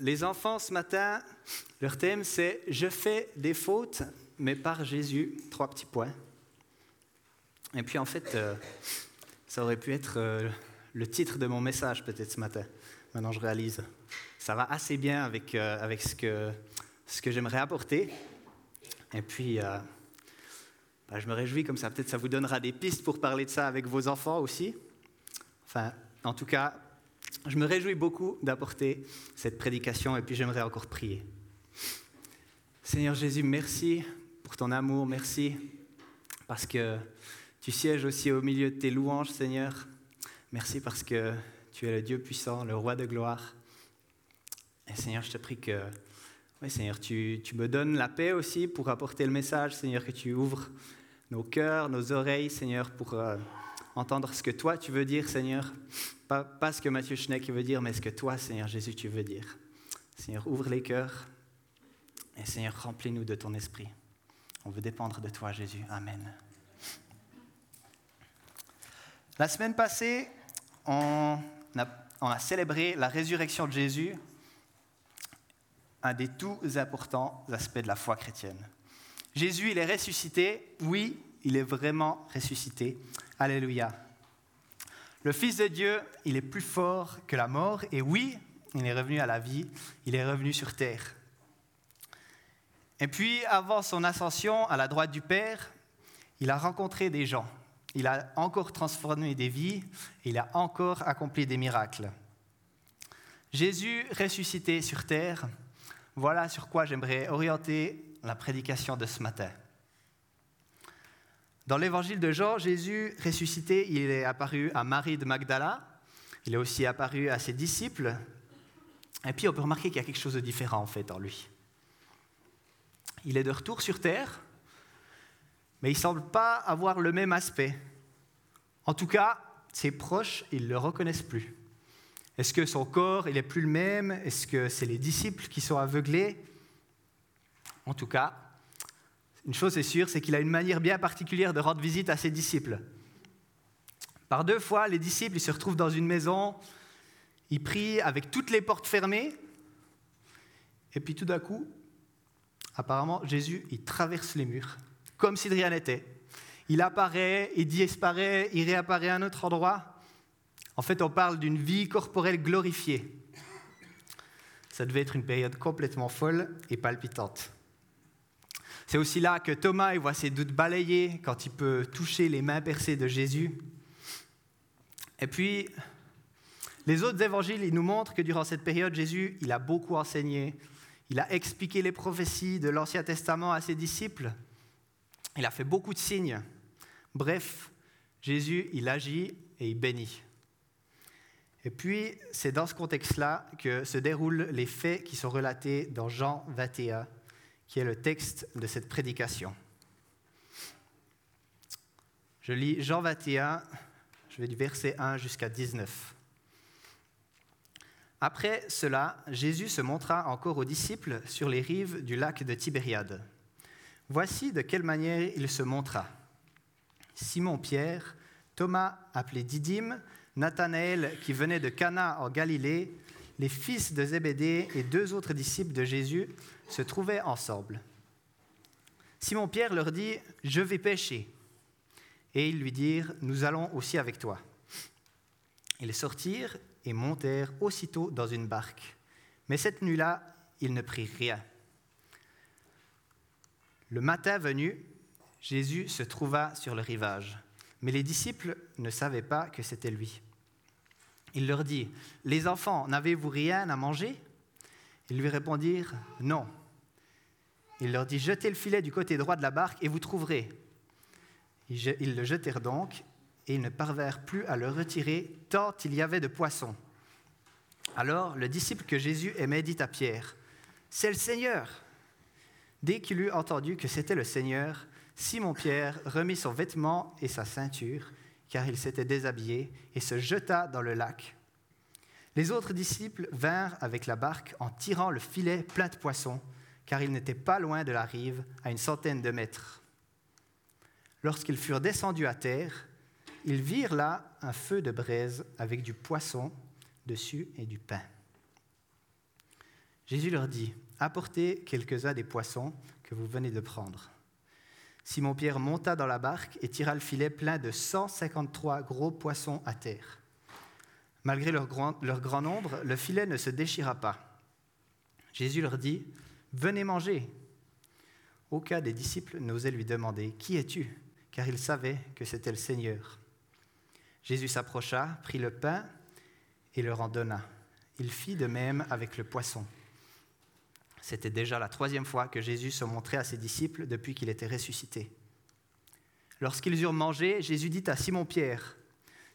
les enfants ce matin, leur thème c'est Je fais des fautes, mais par Jésus, trois petits points. Et puis en fait, euh, ça aurait pu être euh, le titre de mon message peut-être ce matin. Maintenant je réalise. Ça va assez bien avec, euh, avec ce que, ce que j'aimerais apporter. Et puis, bah, je me réjouis comme ça, peut-être ça vous donnera des pistes pour parler de ça avec vos enfants aussi. Enfin, en tout cas, je me réjouis beaucoup d'apporter cette prédication et puis j'aimerais encore prier. Seigneur Jésus, merci pour ton amour, merci parce que tu sièges aussi au milieu de tes louanges, Seigneur. Merci parce que tu es le Dieu puissant, le roi de gloire. Et Seigneur, je te prie que, Seigneur, tu, tu me donnes la paix aussi pour apporter le message, Seigneur, que tu ouvres nos cœurs, nos oreilles, Seigneur, pour... Euh, entendre ce que toi tu veux dire, Seigneur. Pas, pas ce que Mathieu Schneck veut dire, mais ce que toi, Seigneur Jésus, tu veux dire. Seigneur, ouvre les cœurs. Et Seigneur, remplis-nous de ton esprit. On veut dépendre de toi, Jésus. Amen. La semaine passée, on a, on a célébré la résurrection de Jésus, un des tout importants aspects de la foi chrétienne. Jésus, il est ressuscité, oui, il est vraiment ressuscité. Alléluia. Le Fils de Dieu, il est plus fort que la mort, et oui, il est revenu à la vie, il est revenu sur terre. Et puis, avant son ascension à la droite du Père, il a rencontré des gens, il a encore transformé des vies, il a encore accompli des miracles. Jésus ressuscité sur terre, voilà sur quoi j'aimerais orienter la prédication de ce matin. Dans l'évangile de Jean, Jésus ressuscité, il est apparu à Marie de Magdala, il est aussi apparu à ses disciples, et puis on peut remarquer qu'il y a quelque chose de différent en fait en lui. Il est de retour sur terre, mais il semble pas avoir le même aspect. En tout cas, ses proches, ils ne le reconnaissent plus. Est-ce que son corps, il n'est plus le même? Est-ce que c'est les disciples qui sont aveuglés? En tout cas, une chose est sûre, c'est qu'il a une manière bien particulière de rendre visite à ses disciples. Par deux fois, les disciples ils se retrouvent dans une maison, ils prient avec toutes les portes fermées, et puis tout d'un coup, apparemment, Jésus, il traverse les murs, comme si de rien n'était. Il apparaît, il disparaît, il réapparaît à un autre endroit. En fait, on parle d'une vie corporelle glorifiée. Ça devait être une période complètement folle et palpitante. C'est aussi là que Thomas voit ses doutes balayés quand il peut toucher les mains percées de Jésus. Et puis, les autres évangiles, ils nous montrent que durant cette période, Jésus, il a beaucoup enseigné. Il a expliqué les prophéties de l'Ancien Testament à ses disciples. Il a fait beaucoup de signes. Bref, Jésus, il agit et il bénit. Et puis, c'est dans ce contexte-là que se déroulent les faits qui sont relatés dans Jean 21, qui est le texte de cette prédication. Je lis Jean 21, je vais du verset 1 jusqu'à 19. Après cela, Jésus se montra encore aux disciples sur les rives du lac de Tibériade. Voici de quelle manière il se montra. Simon-Pierre, Thomas appelé Didyme, Nathanaël qui venait de Cana en Galilée, les fils de Zébédée et deux autres disciples de Jésus se trouvaient ensemble. Simon-Pierre leur dit, Je vais pêcher. Et ils lui dirent, Nous allons aussi avec toi. Ils sortirent et montèrent aussitôt dans une barque. Mais cette nuit-là, ils ne prirent rien. Le matin venu, Jésus se trouva sur le rivage, mais les disciples ne savaient pas que c'était lui. Il leur dit, Les enfants, n'avez-vous rien à manger? Ils lui répondirent, Non. Il leur dit, jetez le filet du côté droit de la barque et vous trouverez. Ils le jetèrent donc et ils ne parvinrent plus à le retirer tant il y avait de poissons. Alors le disciple que Jésus aimait dit à Pierre, C'est le Seigneur. Dès qu'il eut entendu que c'était le Seigneur, Simon-Pierre remit son vêtement et sa ceinture, car il s'était déshabillé, et se jeta dans le lac. Les autres disciples vinrent avec la barque en tirant le filet plein de poissons car ils n'étaient pas loin de la rive, à une centaine de mètres. Lorsqu'ils furent descendus à terre, ils virent là un feu de braise avec du poisson dessus et du pain. Jésus leur dit, apportez quelques-uns des poissons que vous venez de prendre. Simon-Pierre monta dans la barque et tira le filet plein de 153 gros poissons à terre. Malgré leur grand, leur grand nombre, le filet ne se déchira pas. Jésus leur dit, venez manger. Aucun des disciples n'osait lui demander, Qui es-tu? Car il savait que c'était le Seigneur. Jésus s'approcha, prit le pain et leur en donna. Il fit de même avec le poisson. C'était déjà la troisième fois que Jésus se montrait à ses disciples depuis qu'il était ressuscité. Lorsqu'ils eurent mangé, Jésus dit à Simon-Pierre,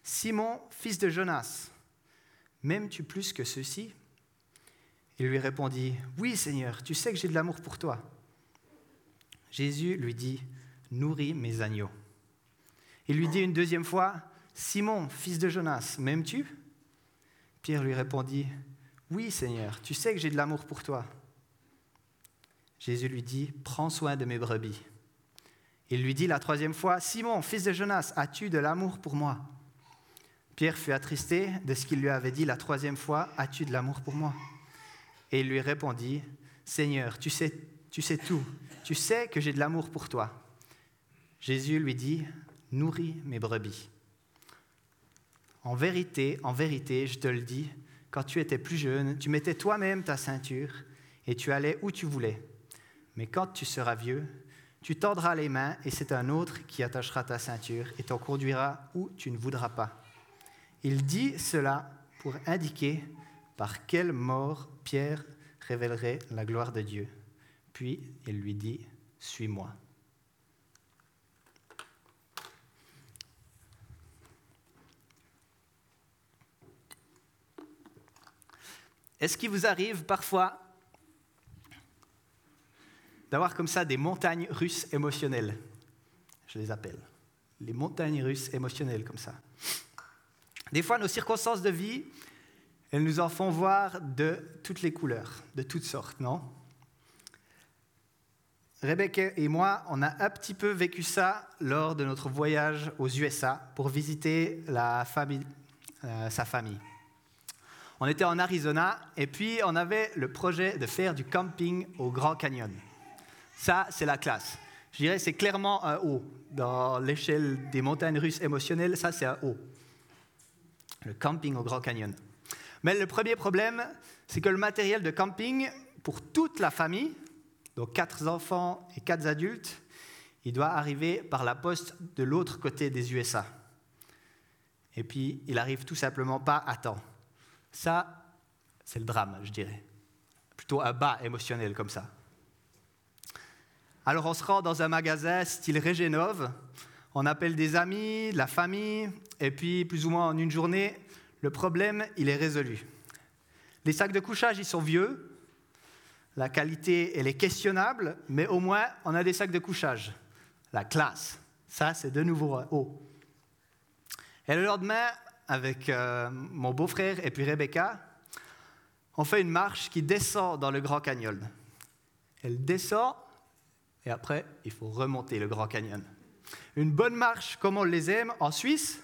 Simon, fils de Jonas, m'aimes-tu plus que ceux-ci? Il lui répondit, Oui Seigneur, tu sais que j'ai de l'amour pour toi. Jésus lui dit, Nourris mes agneaux. Il lui dit une deuxième fois, Simon, fils de Jonas, m'aimes-tu? Pierre lui répondit, Oui Seigneur, tu sais que j'ai de l'amour pour toi. Jésus lui dit, Prends soin de mes brebis. Il lui dit la troisième fois, Simon, fils de Jonas, as-tu de l'amour pour moi? Pierre fut attristé de ce qu'il lui avait dit la troisième fois, As-tu de l'amour pour moi? Et il lui répondit, Seigneur, tu sais, tout, tu sais que j'ai de l'amour pour toi. Jésus lui dit, Nourris mes brebis. En vérité, en vérité, je te le dis, quand tu étais plus jeune, tu mettais toi-même ta ceinture et tu allais où tu voulais. Mais quand tu seras vieux, tu tendras les mains et c'est un autre qui attachera ta ceinture et t'en conduira où tu ne voudras pas. Il dit cela pour indiquer par quelle mort Pierre révélerait la gloire de Dieu. Puis il lui dit, Suis-moi. Est-ce qu'il vous arrive parfois d'avoir comme ça des montagnes russes émotionnelles Je les appelle. Les montagnes russes émotionnelles comme ça. Des fois, nos circonstances de vie, elles nous en font voir de toutes les couleurs, de toutes sortes, non? Rebecca et moi, on a un petit peu vécu ça lors de notre voyage aux USA pour visiter la famille, euh, sa famille. On était en Arizona et puis on avait le projet de faire du camping au Grand Canyon. Ça, c'est la classe. Je dirais c'est clairement un haut. Dans l'échelle des montagnes russes émotionnelles, ça, c'est un haut. Le camping au Grand Canyon. Mais le premier problème, c'est que le matériel de camping, pour toute la famille, donc quatre enfants et quatre adultes, il doit arriver par la poste de l'autre côté des USA. Et puis, il arrive tout simplement pas à temps. Ça, c'est le drame, je dirais. Plutôt un bas émotionnel comme ça. Alors on se rend dans un magasin style Régénove, on appelle des amis, la famille, et puis plus ou moins en une journée, le problème, il est résolu. Les sacs de couchage, ils sont vieux, la qualité, elle est questionnable, mais au moins, on a des sacs de couchage. La classe, ça, c'est de nouveau haut. Et le lendemain, avec euh, mon beau-frère et puis Rebecca, on fait une marche qui descend dans le Grand Canyon. Elle descend et après, il faut remonter le Grand Canyon. Une bonne marche comme on les aime en Suisse,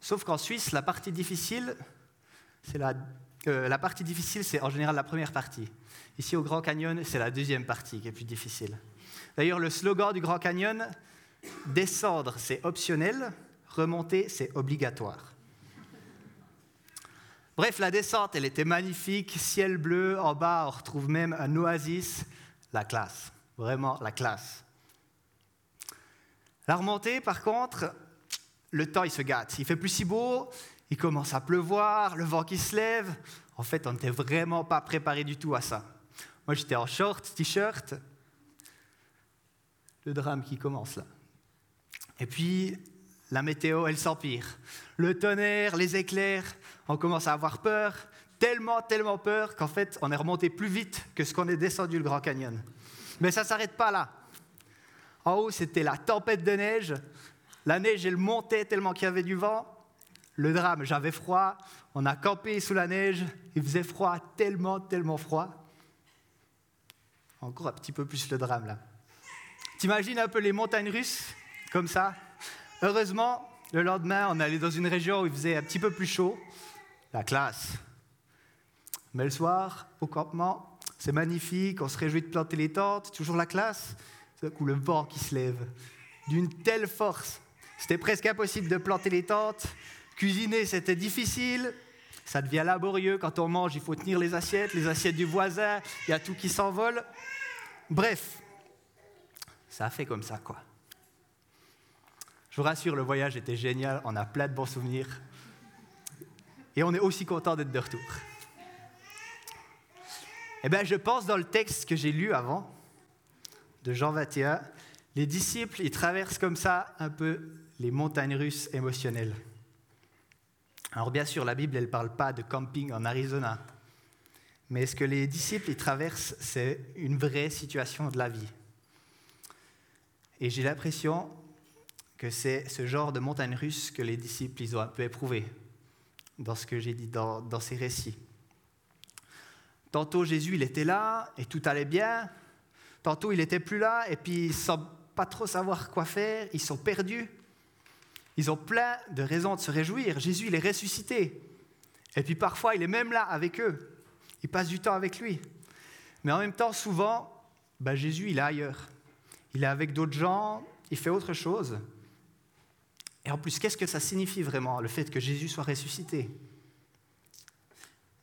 sauf qu'en Suisse, la partie difficile, c'est euh, la partie difficile, c'est en général la première partie. Ici, au Grand Canyon, c'est la deuxième partie qui est plus difficile. D'ailleurs, le slogan du Grand Canyon, descendre, c'est optionnel, remonter, c'est obligatoire. Bref, la descente, elle était magnifique, ciel bleu, en bas, on retrouve même un oasis, la classe, vraiment la classe. La remontée, par contre, le temps, il se gâte. Il fait plus si beau, il commence à pleuvoir, le vent qui se lève. En fait, on n'était vraiment pas préparé du tout à ça. Moi, j'étais en short, t-shirt. Le drame qui commence là. Et puis, la météo, elle s'empire. Le tonnerre, les éclairs, on commence à avoir peur, tellement, tellement peur qu'en fait, on est remonté plus vite que ce qu'on est descendu le Grand Canyon. Mais ça ne s'arrête pas là. En haut, c'était la tempête de neige. La neige, elle montait tellement qu'il y avait du vent. Le drame, j'avais froid. On a campé sous la neige. Il faisait froid, tellement, tellement froid. Encore un petit peu plus le drame là. T'imagines un peu les montagnes russes, comme ça? Heureusement, le lendemain, on allait dans une région où il faisait un petit peu plus chaud. La classe. Mais le soir, au campement, c'est magnifique, on se réjouit de planter les tentes, toujours la classe. C'est coup le vent qui se lève d'une telle force. C'était presque impossible de planter les tentes. Cuisiner, c'était difficile. Ça devient laborieux. Quand on mange, il faut tenir les assiettes, les assiettes du voisin, il y a tout qui s'envole. Bref, ça a fait comme ça, quoi. Je vous rassure, le voyage était génial, on a plein de bons souvenirs. Et on est aussi content d'être de retour. Eh bien, je pense dans le texte que j'ai lu avant, de Jean 21, les disciples, ils traversent comme ça un peu les montagnes russes émotionnelles. Alors bien sûr, la Bible, elle ne parle pas de camping en Arizona, mais ce que les disciples ils traversent, c'est une vraie situation de la vie? Et j'ai l'impression que c'est ce genre de montagne russe que les disciples ils ont un peu éprouvé dans ce que j'ai dit dans, dans ces récits. Tantôt Jésus, il était là et tout allait bien. Tantôt il n'était plus là et puis sans pas trop savoir quoi faire, ils sont perdus. Ils ont plein de raisons de se réjouir. Jésus, il est ressuscité. Et puis parfois, il est même là avec eux. Ils passent du temps avec lui. Mais en même temps, souvent, bah, Jésus, il est ailleurs. Il est avec d'autres gens, il fait autre chose. Et en plus, qu'est-ce que ça signifie vraiment, le fait que Jésus soit ressuscité?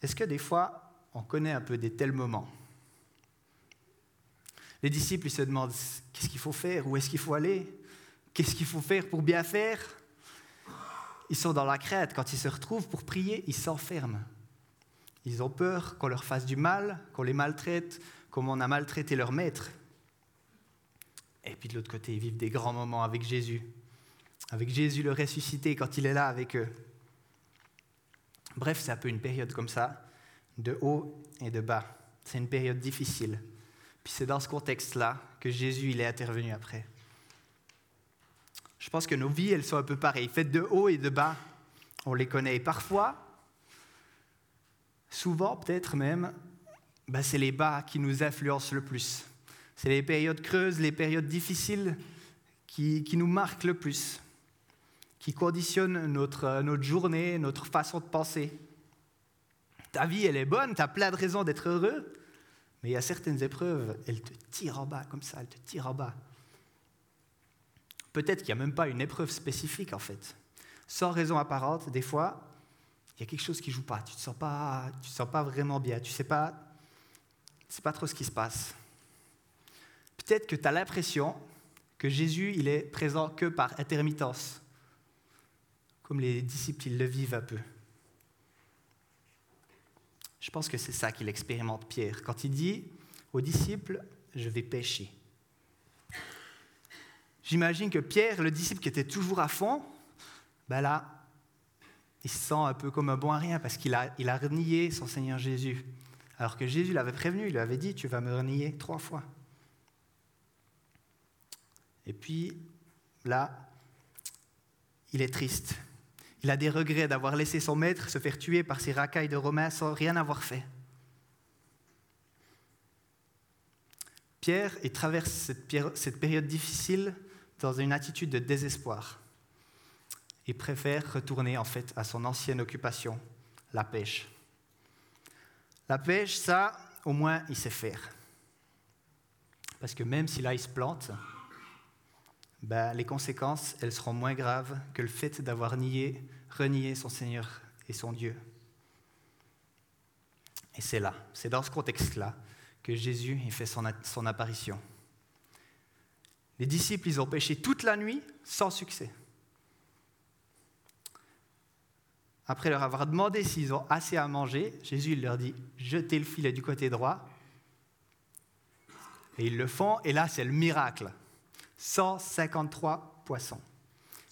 Est-ce que des fois, on connaît un peu des tels moments Les disciples, se demandent qu'est-ce qu'il faut faire, où est-ce qu'il faut aller, qu'est-ce qu'il faut faire pour bien faire? Ils sont dans la crête. Quand ils se retrouvent pour prier, ils s'enferment. Ils ont peur qu'on leur fasse du mal, qu'on les maltraite, comme on a maltraité leur maître. Et puis de l'autre côté, ils vivent des grands moments avec Jésus, avec Jésus le ressuscité quand il est là avec eux. Bref, c'est un peu une période comme ça, de haut et de bas. C'est une période difficile. Puis c'est dans ce contexte-là que Jésus il est intervenu après. Je pense que nos vies, elles sont un peu pareilles, faites de haut et de bas. On les connaît. Parfois, souvent peut-être même, ben, c'est les bas qui nous influencent le plus. C'est les périodes creuses, les périodes difficiles qui, qui nous marquent le plus, qui conditionnent notre, notre journée, notre façon de penser. Ta vie, elle est bonne, tu as plein de raisons d'être heureux, mais il y a certaines épreuves, elles te tirent en bas comme ça, elles te tirent en bas. Peut-être qu'il n'y a même pas une épreuve spécifique en fait. Sans raison apparente, des fois, il y a quelque chose qui joue pas. Tu ne te, sens pas, tu te sens pas vraiment bien. Tu ne sais pas, sais pas trop ce qui se passe. Peut-être que tu as l'impression que Jésus, il est présent que par intermittence, comme les disciples, ils le vivent un peu. Je pense que c'est ça qu'il expérimente Pierre quand il dit aux disciples, je vais pêcher. J'imagine que Pierre, le disciple qui était toujours à fond, ben là, il se sent un peu comme un bon à rien parce qu'il a, a renié son Seigneur Jésus. Alors que Jésus l'avait prévenu, il lui avait dit, tu vas me renier trois fois. Et puis, là, il est triste. Il a des regrets d'avoir laissé son maître se faire tuer par ces racailles de Romains sans rien avoir fait. Pierre, traverse cette période difficile dans une attitude de désespoir. Il préfère retourner en fait à son ancienne occupation, la pêche. La pêche, ça, au moins, il sait faire. Parce que même si là, il se plante, ben, les conséquences, elles seront moins graves que le fait d'avoir nié, renié son Seigneur et son Dieu. Et c'est là, c'est dans ce contexte-là que Jésus fait son, son apparition. Les disciples, ils ont pêché toute la nuit sans succès. Après leur avoir demandé s'ils ont assez à manger, Jésus leur dit jetez le filet du côté droit. Et ils le font, et là c'est le miracle. 153 poissons.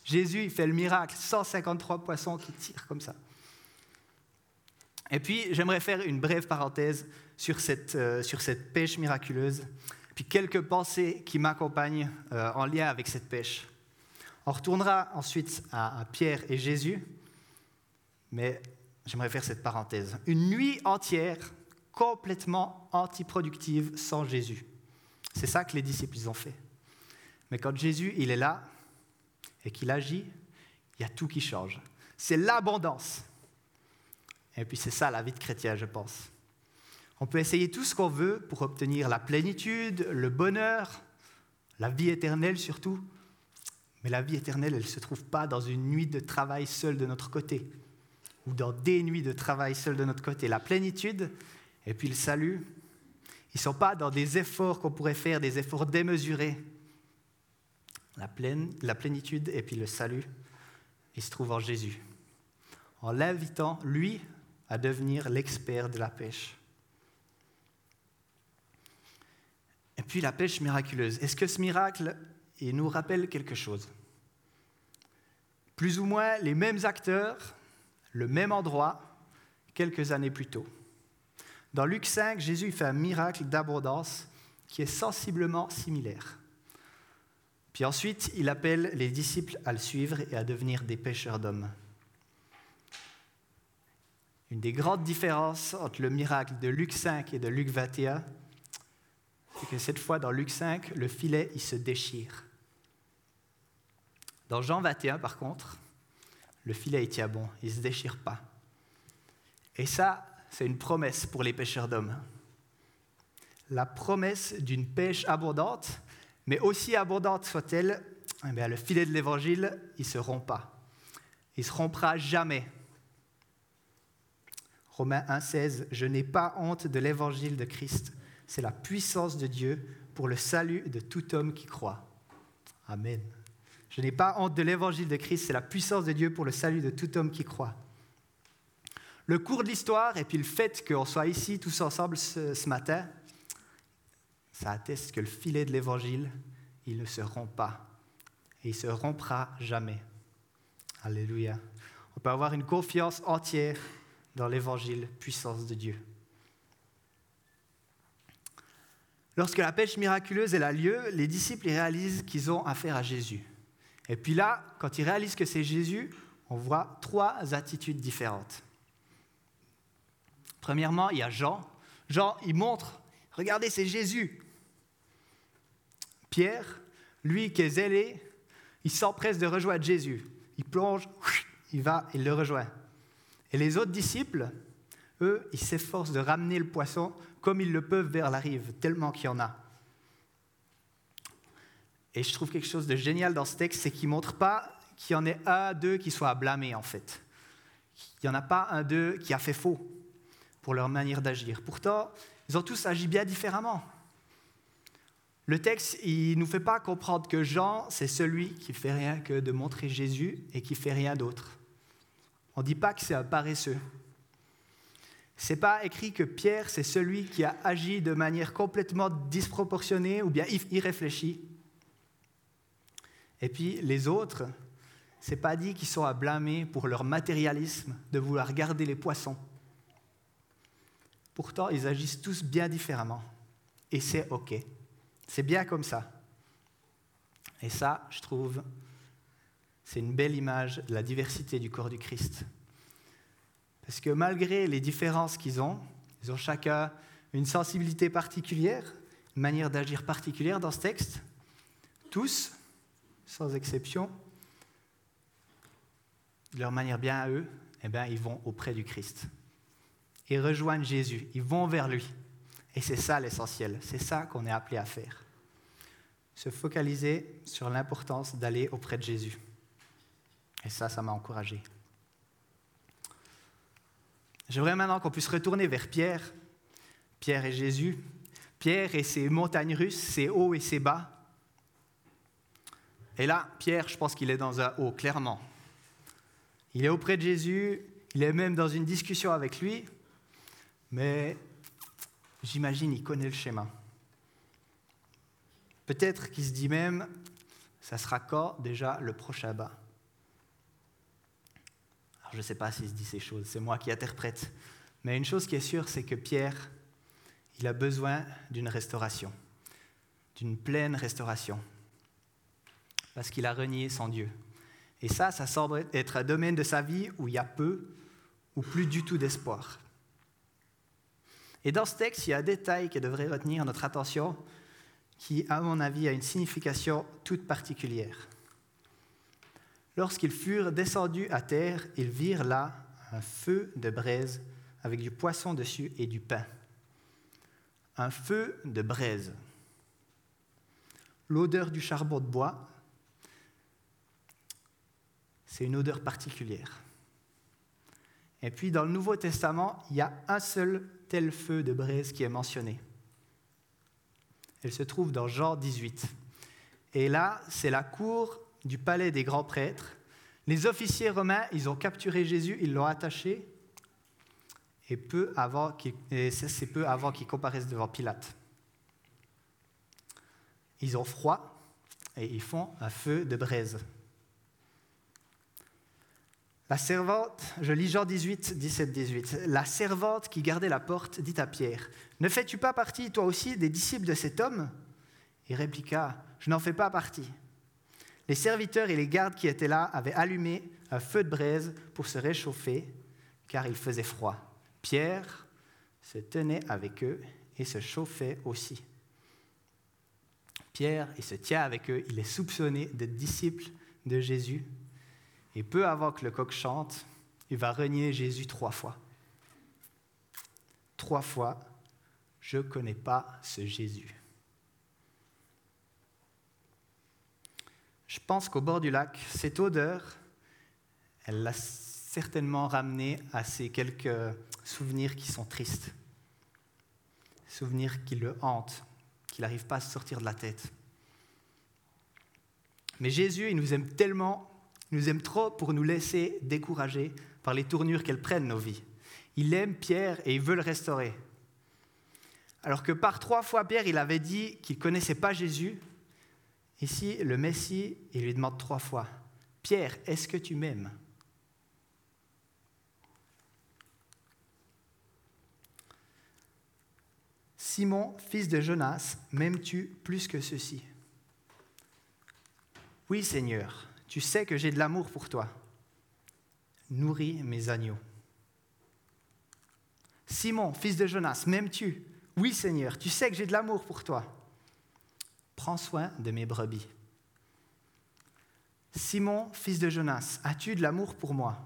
Jésus, il fait le miracle, 153 poissons qui tirent comme ça. Et puis, j'aimerais faire une brève parenthèse sur cette, euh, sur cette pêche miraculeuse puis quelques pensées qui m'accompagnent euh, en lien avec cette pêche. On retournera ensuite à, Pierre et Jésus, mais j'aimerais faire cette parenthèse. Une nuit entière complètement antiproductive sans Jésus. C'est ça que les disciples ont fait. Mais quand Jésus il est là et qu'il agit, il y a tout qui change. C'est l'abondance. Et puis c'est ça la vie de chrétien, je pense. On peut essayer tout ce qu'on veut pour obtenir la plénitude, le bonheur, la vie éternelle surtout. Mais la vie éternelle, elle ne se trouve pas dans une nuit de travail seule de notre côté, ou dans des nuits de travail seule de notre côté. La plénitude et puis le salut, ils ne sont pas dans des efforts qu'on pourrait faire, des efforts démesurés. La, plénitude et puis le salut, il se trouve en Jésus, en l'invitant, lui, à devenir l'expert de la pêche. Et puis la pêche miraculeuse. Est-ce que ce miracle, il nous rappelle quelque chose? Plus ou moins les mêmes acteurs, le même endroit, quelques années plus tôt. Dans Luc 5, Jésus fait un miracle d'abondance qui est sensiblement similaire. Puis ensuite, il appelle les disciples à le suivre et à devenir des pêcheurs d'hommes. Une des grandes différences entre le miracle de Luc 5 et de Luc 21, c'est que cette fois, dans Luc 5, le filet, il se déchire. Dans Jean 21, par contre, le filet, il tient bon, il ne se déchire pas. Et ça, c'est une promesse pour les pêcheurs d'hommes. La promesse d'une pêche abondante, mais aussi abondante soit-elle, eh le filet de l'évangile, il ne se rompt pas. Il ne se rompra jamais. Romains 1,16 Je n'ai pas honte de l'évangile de Christ c'est la puissance de Dieu pour le salut de tout homme qui croit. Amen. Je n'ai pas honte de l'évangile de Christ, c'est la puissance de Dieu pour le salut de tout homme qui croit. Le cours de l'histoire et puis le fait qu'on soit ici tous ensemble ce, matin, ça atteste que le filet de l'évangile, il ne se rompt pas. Et il se rompra jamais. Alléluia. On peut avoir une confiance entière dans l'évangile, puissance de Dieu. Lorsque la pêche miraculeuse a lieu, les disciples réalisent qu'ils ont affaire à Jésus. Et puis là, quand ils réalisent que c'est Jésus, on voit trois attitudes différentes. Premièrement, il y a Jean. Jean, il montre, regardez, c'est Jésus. Pierre, lui qui est zélé, il s'empresse de rejoindre Jésus. Il plonge, il va, il le rejoint. Et les autres disciples, eux, ils s'efforcent de ramener le poisson comme ils le peuvent vers la rive, tellement qu'il y en a. Et je trouve quelque chose de génial dans ce texte, c'est qu'il ne montre pas qu'il y en ait un d'eux qui soit à blâmer, en fait. Il n'y en a pas un d'eux qui a fait faux pour leur manière d'agir. Pourtant, ils ont tous agi bien différemment. Le texte, il ne nous fait pas comprendre que Jean, c'est celui qui fait rien que de montrer Jésus et qui fait rien d'autre. On ne dit pas que c'est un paresseux. C'est pas écrit que Pierre, c'est celui qui a agi de manière complètement disproportionnée ou bien irréfléchie. Et puis les autres, c'est pas dit qu'ils sont à blâmer pour leur matérialisme de vouloir garder les poissons. Pourtant, ils agissent tous bien différemment. Et c'est OK. C'est bien comme ça. Et ça, je trouve, c'est une belle image de la diversité du corps du Christ. Parce que malgré les différences qu'ils ont, ils ont chacun une sensibilité particulière, une manière d'agir particulière dans ce texte. Tous, sans exception, de leur manière bien à eux, eh bien, ils vont auprès du Christ. Ils rejoignent Jésus, ils vont vers lui. Et c'est ça l'essentiel, c'est ça qu'on est appelé à faire. Se focaliser sur l'importance d'aller auprès de Jésus. Et ça, ça m'a encouragé. J'aimerais maintenant qu'on puisse retourner vers Pierre, Pierre et Jésus, Pierre et ses montagnes russes, ses hauts et ses bas. Et là, Pierre, je pense qu'il est dans un haut, clairement. Il est auprès de Jésus, il est même dans une discussion avec lui, mais j'imagine il connaît le schéma. Peut-être qu'il se dit même, ça sera quand déjà le prochain bas je ne sais pas s'il se dit ces choses, c'est moi qui interprète. Mais une chose qui est sûre, c'est que Pierre, il a besoin d'une restauration, d'une pleine restauration, parce qu'il a renié son Dieu. Et ça, ça semble être un domaine de sa vie où il y a peu ou plus du tout d'espoir. Et dans ce texte, il y a un détail qui devrait retenir notre attention, qui, à mon avis, a une signification toute particulière. Lorsqu'ils furent descendus à terre, ils virent là un feu de braise avec du poisson dessus et du pain. un feu de braise. L'odeur du charbon de bois, c'est une odeur particulière. Et puis dans le Nouveau Testament, il y a un seul tel feu de braise qui est mentionné. Elle se trouve dans Jean 18. Et là, c'est la cour du palais des grands prêtres. Les officiers romains, ils ont capturé Jésus, ils l'ont attaché, et, peu avant c'est peu avant qu'il comparaisse devant Pilate. Ils ont froid et ils font un feu de braise. La servante, je lis Jean 18, 17, 18. La servante qui gardait la porte dit à Pierre Ne fais-tu pas partie, toi aussi, des disciples de cet homme? Il répliqua Je n'en fais pas partie. Les serviteurs et les gardes qui étaient là avaient allumé un feu de braise pour se réchauffer, car il faisait froid. Pierre se tenait avec eux et se chauffait aussi. Pierre, il se tient avec eux, il est soupçonné d'être disciple de Jésus et peu avant que le coq chante, il va renier Jésus trois fois. Trois fois, je ne connais pas ce Jésus. Je pense qu'au bord du lac, cette odeur, elle l'a certainement ramené à ces quelques souvenirs qui sont tristes, souvenirs qui le hantent, qu'il n'arrive pas à se sortir de la tête. Mais Jésus, il nous aime tellement nous aime trop pour nous laisser décourager par les tournures qu'elles prennent nos vies. Il aime Pierre et il veut le restaurer. Alors que par trois fois, Pierre, il avait dit qu'il ne connaissait pas Jésus. Ici, le Messie, il lui demande trois fois, Pierre, est-ce que tu m'aimes Simon, fils de Jonas, m'aimes-tu plus que ceci Oui, Seigneur, tu sais que j'ai de l'amour pour toi. Nourris mes agneaux. Simon, fils de Jonas, m'aimes-tu? Oui, Seigneur, tu sais que j'ai de l'amour pour toi. Prends soin de mes brebis. Simon, fils de Jonas, as-tu de l'amour pour moi?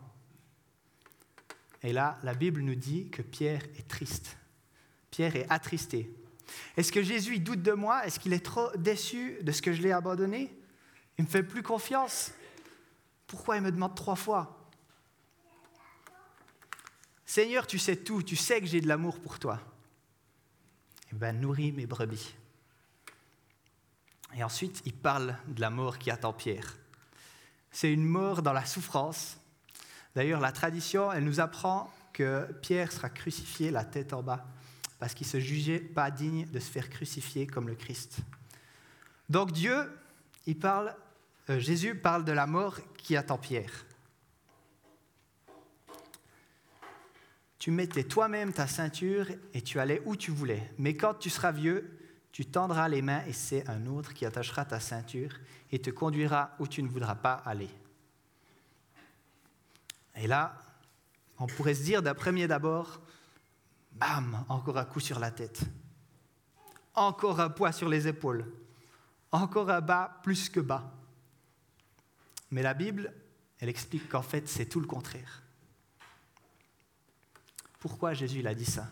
Et là, la Bible nous dit que Pierre est triste. Pierre est attristé. Est-ce que Jésus doute de moi? Est-ce qu'il est trop déçu de ce que je l'ai abandonné? Il ne me fait plus confiance. Pourquoi il me demande trois fois? Seigneur, tu sais tout, tu sais que j'ai de l'amour pour toi. Eh bien, nourris mes brebis. Et ensuite, il parle de la mort qui attend Pierre. C'est une mort dans la souffrance. D'ailleurs, la tradition, elle nous apprend que Pierre sera crucifié la tête en bas, parce qu'il ne se jugeait pas digne de se faire crucifier comme le Christ. Donc Dieu, il parle Jésus parle de la mort qui attend Pierre. Tu mettais toi-même ta ceinture et tu allais où tu voulais. Mais quand tu seras vieux, tu tendras les mains et c'est un autre qui attachera ta ceinture et te conduira où tu ne voudras pas aller. Et là, on pourrait se dire d'un premier d'abord, bam, encore un coup sur la tête, encore un poids sur les épaules, encore un bas plus que bas. Mais la Bible, elle explique qu'en fait, c'est tout le contraire. Pourquoi Jésus a dit ça?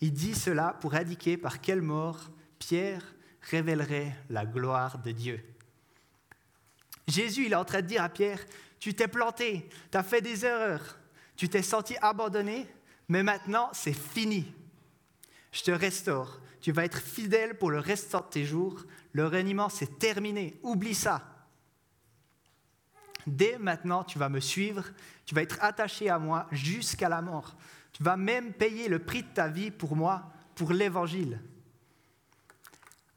Il dit cela pour indiquer par quelle mort Pierre révélerait la gloire de Dieu. Jésus, il est en train de dire à Pierre, tu t'es planté, tu as fait des erreurs, tu t'es senti abandonné, mais maintenant c'est fini. Je te restaure, tu vas être fidèle pour le restant de tes jours, le reniement c'est terminé, oublie ça. Dès maintenant, tu vas me suivre, tu vas être attaché à moi jusqu'à la mort. Tu vas même payer le prix de ta vie pour moi, pour l'Évangile.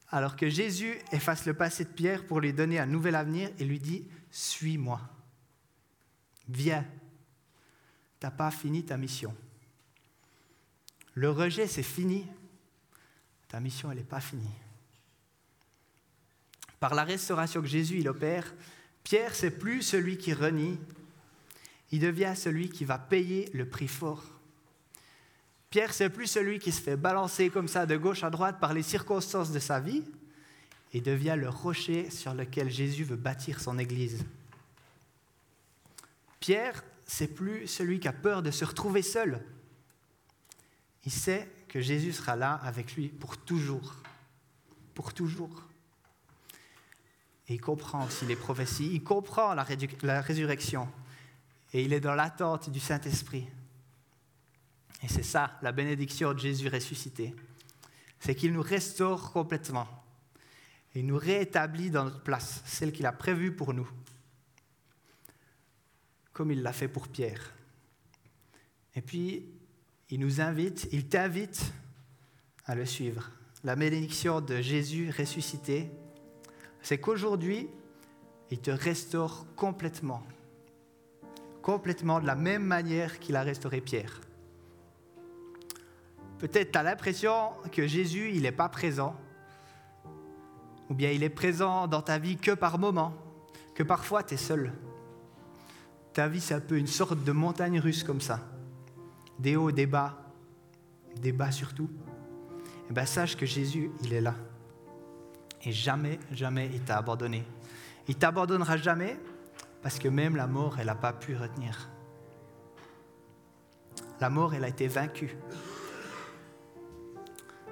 Alors que Jésus efface le passé de Pierre pour lui donner un nouvel avenir et lui dit, suis-moi. Viens. Tu n'as pas fini ta mission. Le rejet, c'est fini. Ta mission, elle n'est pas finie. Par la restauration que Jésus il opère, Pierre, c'est plus celui qui renie, il devient celui qui va payer le prix fort. Pierre, c'est plus celui qui se fait balancer comme ça de gauche à droite par les circonstances de sa vie, et devient le rocher sur lequel Jésus veut bâtir son Église. Pierre, c'est plus celui qui a peur de se retrouver seul. Il sait que Jésus sera là avec lui pour toujours. Pour toujours. Il comprend aussi les prophéties, il comprend la, résurrection. Et il est dans l'attente du Saint-Esprit. Et c'est ça, la bénédiction de Jésus ressuscité. C'est qu'il nous restaure complètement. Il nous réétablit dans notre place, celle qu'il a prévue pour nous. Comme il l'a fait pour Pierre. Et puis, il nous invite, il t'invite à le suivre. La bénédiction de Jésus ressuscité, c'est qu'aujourd'hui, il te restaure complètement. Complètement de la même manière qu'il a restauré Pierre. Peut-être tu as l'impression que Jésus, il n'est pas présent. Ou bien il est présent dans ta vie que par moments, que parfois tu es seul. Ta vie, c'est un peu une sorte de montagne russe comme ça des hauts, des bas, des bas surtout, eh bien, sache que Jésus, il est là. Et jamais, jamais il t'a abandonné. Il t'abandonnera jamais parce que même la mort, elle n'a pas pu retenir. La mort, elle a été vaincue.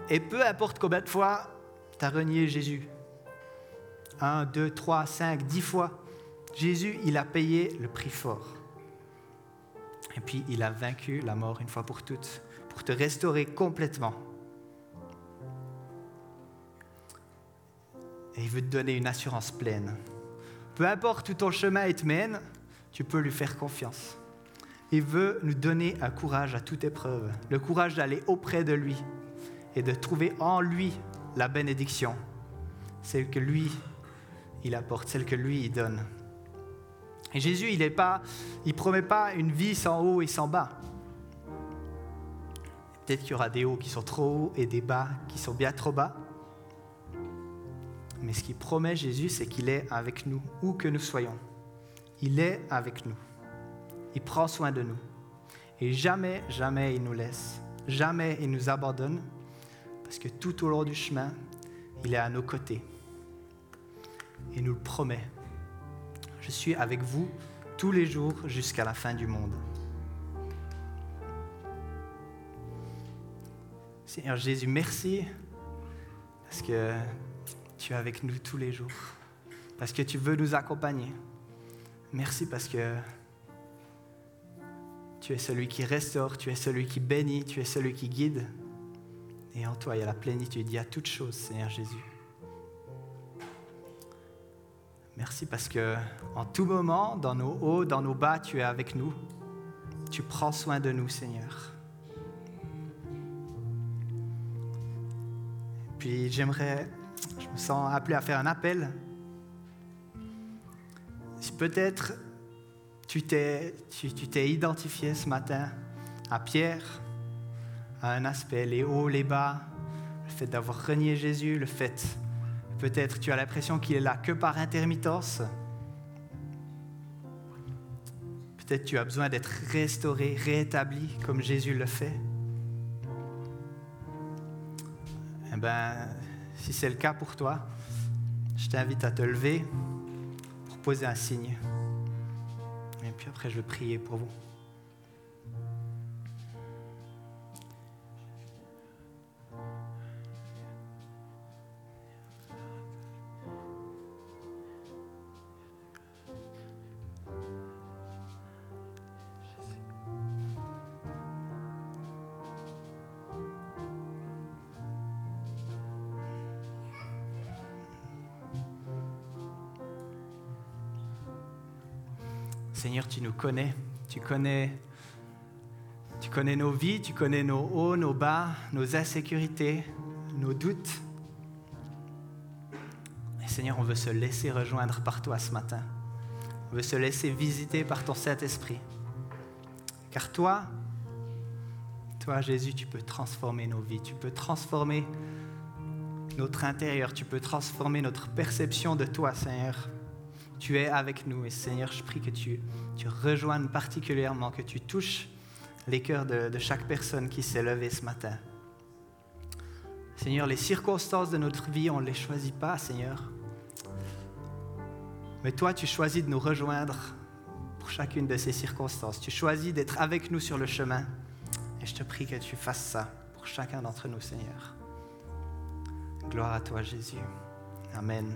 Et peu importe combien de fois tu as renié Jésus, un, deux, trois, cinq, dix fois, Jésus, il a payé le prix fort. Et puis il a vaincu la mort une fois pour toutes, pour te restaurer complètement. Et il veut te donner une assurance pleine. Peu importe où ton chemin te mène, tu peux lui faire confiance. Il veut nous donner un courage à toute épreuve, le courage d'aller auprès de lui et de trouver en lui la bénédiction, celle que lui, il apporte, celle que lui, il donne. Et Jésus, il ne promet pas une vie sans haut et sans bas. Peut-être qu'il y aura des hauts qui sont trop hauts et des bas qui sont bien trop bas. Mais ce qu'il promet Jésus, c'est qu'il est avec nous, où que nous soyons. Il est avec nous. Il prend soin de nous. Et jamais, jamais il nous laisse. Jamais il nous abandonne. Parce que tout au long du chemin, il est à nos côtés. Et nous le promet je suis avec vous tous les jours jusqu'à la fin du monde. Seigneur Jésus, merci parce que tu es avec nous tous les jours, parce que tu veux nous accompagner. Merci parce que tu es celui qui restaure, tu es celui qui bénit, tu es celui qui guide. Et en toi, il y a la plénitude, il y a toutes choses, Seigneur Jésus. Merci parce que en tout moment, dans nos hauts, dans nos bas, tu es avec nous. Tu prends soin de nous, Seigneur. Puis j'aimerais, je me sens appelé à faire un appel. Peut-être tu t'es, tu, t'es identifié ce matin à Pierre, à un aspect, les hauts, les bas, le fait d'avoir renié Jésus, le fait Peut-être tu as l'impression qu'il est là que par intermittence. Peut-être tu as besoin d'être restauré, réétabli comme Jésus le fait. Eh bien, si c'est le cas pour toi, je t'invite à te lever pour poser un signe. Et puis après, je vais prier pour vous. Connais. Tu connais, tu connais nos vies, tu connais nos hauts, nos bas, nos insécurités, nos doutes. Et Seigneur, on veut se laisser rejoindre par toi ce matin. On veut se laisser visiter par ton Saint-Esprit. Car toi, toi Jésus, tu peux transformer nos vies, tu peux transformer notre intérieur, tu peux transformer notre perception de toi, Seigneur tu es avec nous. Et Seigneur, je prie que tu, rejoignes particulièrement, que tu touches les cœurs de, de chaque personne qui s'est levée ce matin. Seigneur, les circonstances de notre vie, on ne les choisit pas, Seigneur. Mais toi, tu choisis de nous rejoindre pour chacune de ces circonstances. Tu choisis d'être avec nous sur le chemin. Et je te prie que tu fasses ça pour chacun d'entre nous, Seigneur. Gloire à toi, Jésus. Amen.